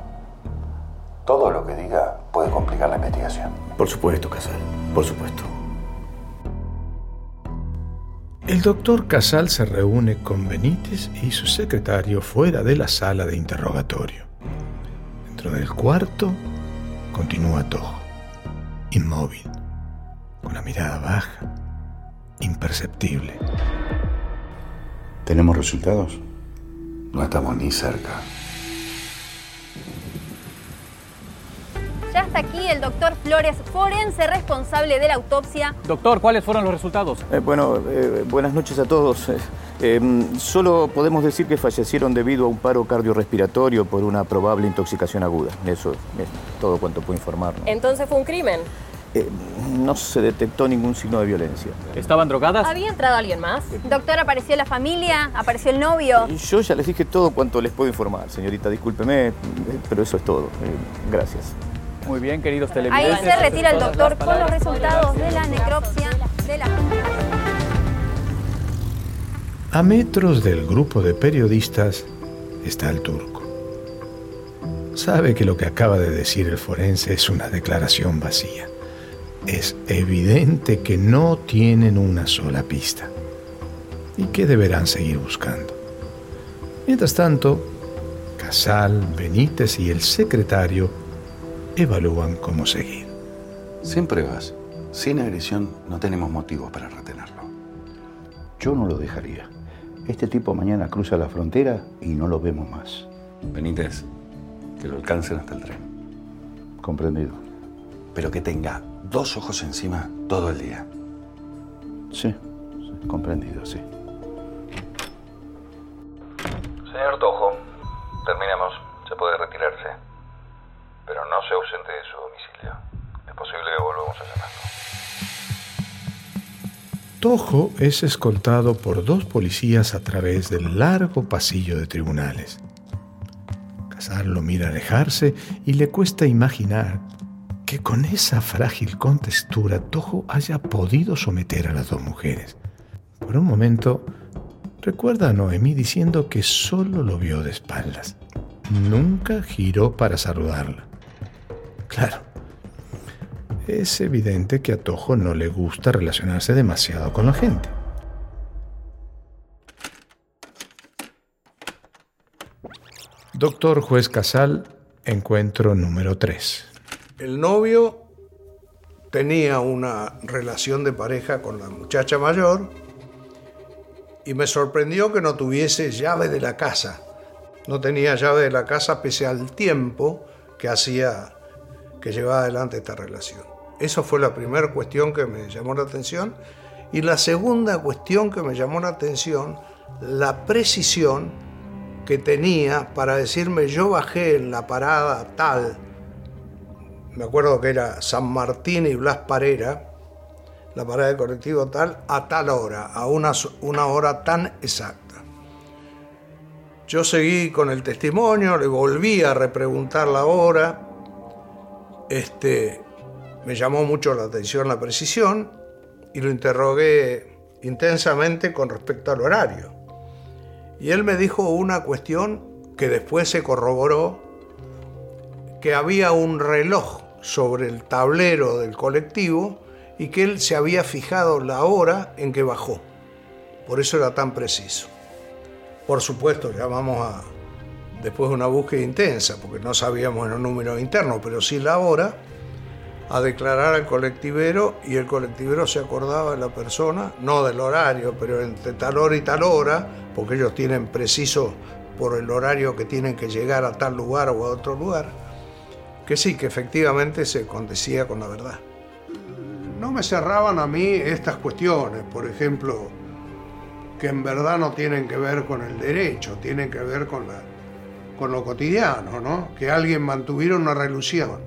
Todo lo que diga puede complicar la investigación. Por supuesto, Casal, por supuesto. El doctor Casal se reúne con Benítez y su secretario fuera de la sala de interrogatorio. Dentro del cuarto continúa Tojo, inmóvil, con la mirada baja, imperceptible. ¿Tenemos resultados? No estamos ni cerca. Ya está aquí el doctor Flores, forense responsable de la autopsia. Doctor, ¿cuáles fueron los resultados? Eh, bueno, eh, buenas noches a todos. Eh, eh, solo podemos decir que fallecieron debido a un paro cardiorrespiratorio por una probable intoxicación aguda. Eso es todo cuanto puedo informar. ¿no? Entonces fue un crimen. Eh, no se detectó ningún signo de violencia. ¿Estaban drogadas? ¿Había entrado alguien más? Doctor, ¿apareció la familia? ¿Apareció el novio? Yo ya les dije todo cuanto les puedo informar, señorita. Discúlpeme, eh, pero eso es todo. Eh, gracias. Muy bien, queridos Ahí televidentes. se retira el doctor con los resultados de la necropsia de la A metros del grupo de periodistas está el turco. Sabe que lo que acaba de decir el forense es una declaración vacía. Es evidente que no tienen una sola pista y que deberán seguir buscando. Mientras tanto, Casal, Benítez y el secretario evalúan cómo seguir. Sin pruebas, sin agresión, no tenemos motivos para retenerlo. Yo no lo dejaría. Este tipo mañana cruza la frontera y no lo vemos más. Benítez, que lo alcancen hasta el tren. Comprendido. Pero que tenga dos ojos encima todo el día. Sí, sí, comprendido, sí. Señor Tojo, terminamos. Se puede retirarse. Pero no se ausente de su domicilio. Es posible que volvamos a llamarlo. Tojo es escoltado por dos policías a través del largo pasillo de tribunales. Casar lo mira alejarse y le cuesta imaginar que con esa frágil contextura Tojo haya podido someter a las dos mujeres. Por un momento, recuerda a Noemí diciendo que solo lo vio de espaldas. Nunca giró para saludarla. Claro, es evidente que a Tojo no le gusta relacionarse demasiado con la gente. Doctor Juez Casal, encuentro número 3. El novio tenía una relación de pareja con la muchacha mayor y me sorprendió que no tuviese llave de la casa. No tenía llave de la casa pese al tiempo que hacía que llevaba adelante esta relación. Esa fue la primera cuestión que me llamó la atención. Y la segunda cuestión que me llamó la atención, la precisión que tenía para decirme yo bajé en la parada tal, me acuerdo que era San Martín y Blas Parera, la parada de colectivo tal, a tal hora, a una, una hora tan exacta. Yo seguí con el testimonio, le volví a repreguntar la hora. Este, me llamó mucho la atención la precisión y lo interrogué intensamente con respecto al horario. Y él me dijo una cuestión que después se corroboró, que había un reloj sobre el tablero del colectivo y que él se había fijado la hora en que bajó. Por eso era tan preciso. Por supuesto, llamamos a, después de una búsqueda intensa, porque no sabíamos en un número interno, pero sí la hora, a declarar al colectivero y el colectivero se acordaba de la persona, no del horario, pero entre tal hora y tal hora, porque ellos tienen preciso por el horario que tienen que llegar a tal lugar o a otro lugar, que sí, que efectivamente se condecía con la verdad. No me cerraban a mí estas cuestiones, por ejemplo, que en verdad no tienen que ver con el derecho, tienen que ver con, la, con lo cotidiano, ¿no? Que alguien mantuviera una relación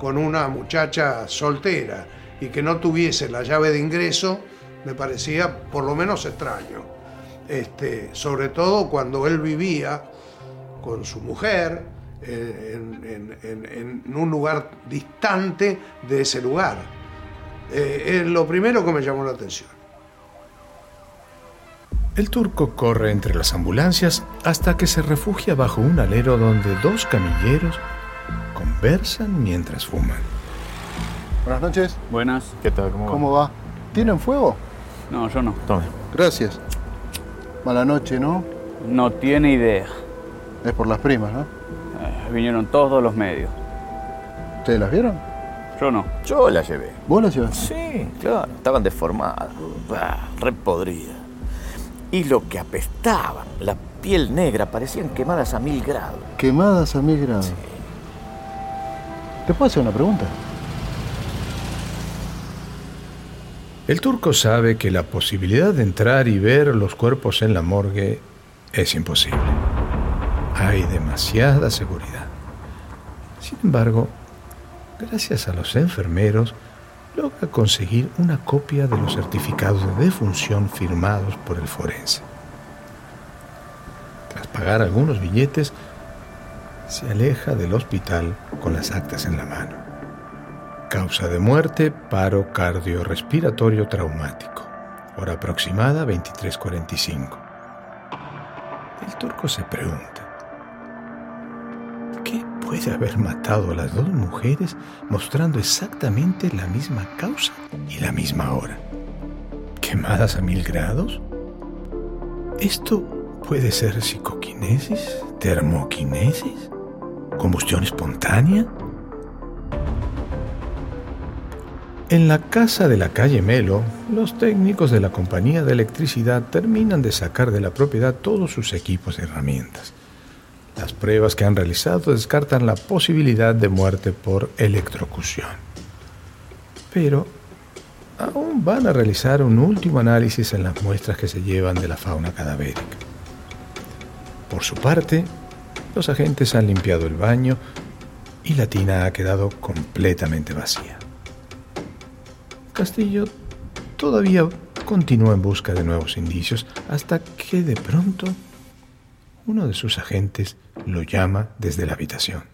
con una muchacha soltera y que no tuviese la llave de ingreso, me parecía por lo menos extraño. Este, sobre todo cuando él vivía con su mujer en, en- en un lugar distante de ese lugar. Eh, es lo primero que me llamó la atención. El turco corre entre las ambulancias hasta que se refugia bajo un alero donde dos camilleros conversan mientras fuman. Buenas noches. Buenas. ¿Qué tal? ¿Cómo va? ¿Cómo va? ¿Tienen fuego? No, yo no. Tome. Gracias. Mala noche, ¿no? No tiene idea. Es por las primas, ¿no? Vinieron todos los medios. ¿Ustedes las vieron? Yo no. Yo la llevé. ¿Vos las llevaste? Sí, claro. Estaban deformadas. Bah, re podridas. Y lo que apestaban, la piel negra, parecían quemadas a mil grados. Quemadas a mil grados. ¿Te puedo hacer una pregunta? El turco sabe que la posibilidad de entrar y ver los cuerpos en la morgue es imposible. Hay demasiada seguridad. Sin embargo, gracias a los enfermeros, logra conseguir una copia de los certificados de defunción firmados por el forense. Tras pagar algunos billetes, se aleja del hospital con las actas en la mano. Causa de muerte, paro cardiorrespiratorio traumático. Hora aproximada 23.45. El turco se pregunta, ¿qué puede haber matado a las dos mujeres mostrando exactamente la misma causa y la misma hora? ¿Quemadas a mil grados? ¿Esto puede ser psicoquinesis? ¿Termoquinesis? ¿Combustión espontánea? En la casa de la calle Melo, los técnicos de la compañía de electricidad terminan de sacar de la propiedad todos sus equipos y herramientas. Las pruebas que han realizado descartan la posibilidad de muerte por electrocución. Pero aún van a realizar un último análisis en las muestras que se llevan de la fauna cadavérica. Por su parte, los agentes han limpiado el baño y la tina ha quedado completamente vacía. Castillo todavía continúa en busca de nuevos indicios hasta que de pronto uno de sus agentes lo llama desde la habitación.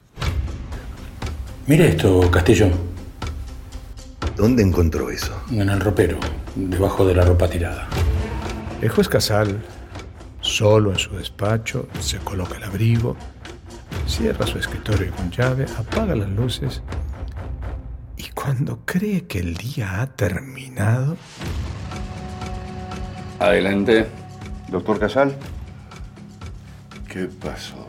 Mire esto, Castillo. ¿Dónde encontró eso? En el ropero, debajo de la ropa tirada. El juez Casal, solo en su despacho, se coloca el abrigo, cierra su escritorio con llave, apaga las luces y cuando cree que el día ha terminado, Adelante. Doctor Casal, ¿Qué pasó?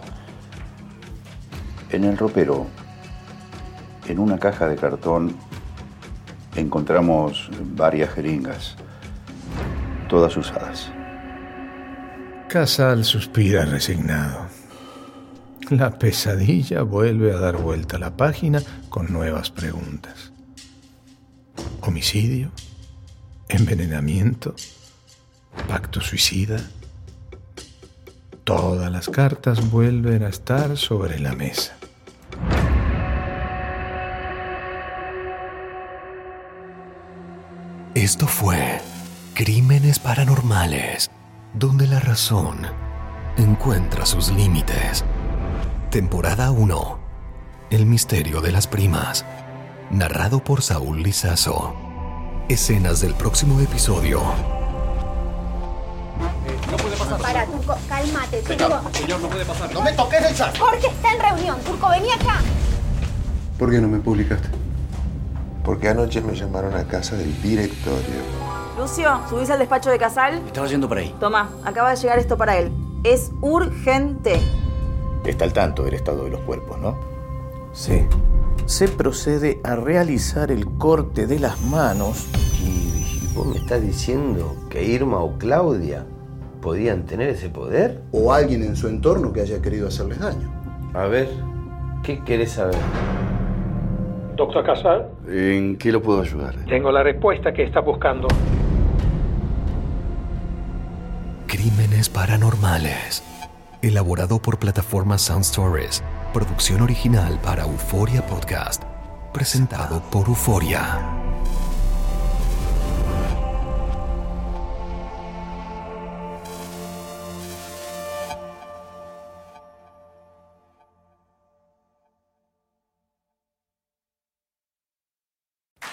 en el ropero, en una caja de cartón, encontramos varias jeringas, todas usadas. Casal suspira resignado. La pesadilla vuelve a dar vuelta a la página con nuevas preguntas. ¿Homicidio? ¿Envenenamiento? ¿Pacto suicida? Todas las cartas vuelven a estar sobre la mesa. Esto fue Crímenes Paranormales, donde la razón encuentra sus límites. Temporada 1. El misterio de las primas. Narrado por Saúl Lizazo. Escenas del próximo episodio. Pasar. Para, Turco, cálmate, Señor, Turco. señor, no puede pasar. No me toques el saco. Jorge está en reunión. Turco, vení acá. ¿Por qué no me publicaste? Porque anoche me llamaron a casa del directorio. Lucio, ¿subís al despacho de Casal? Estaba yendo por ahí. Toma, acaba de llegar esto para él. Es urgente. Está al tanto del estado de los cuerpos, ¿no? Sí. Se procede a realizar el corte de las manos. ¿Y vos me estás diciendo que Irma o Claudia podían tener ese poder? O alguien en su entorno que haya querido hacerles daño. A ver, ¿qué querés saber? Doctor Casal, ¿En qué lo puedo ayudar? tengo la respuesta que está buscando. Crímenes paranormales. Elaborado por plataforma Sound Stories. Producción original para Euforia Podcast. Presentado por Euforia.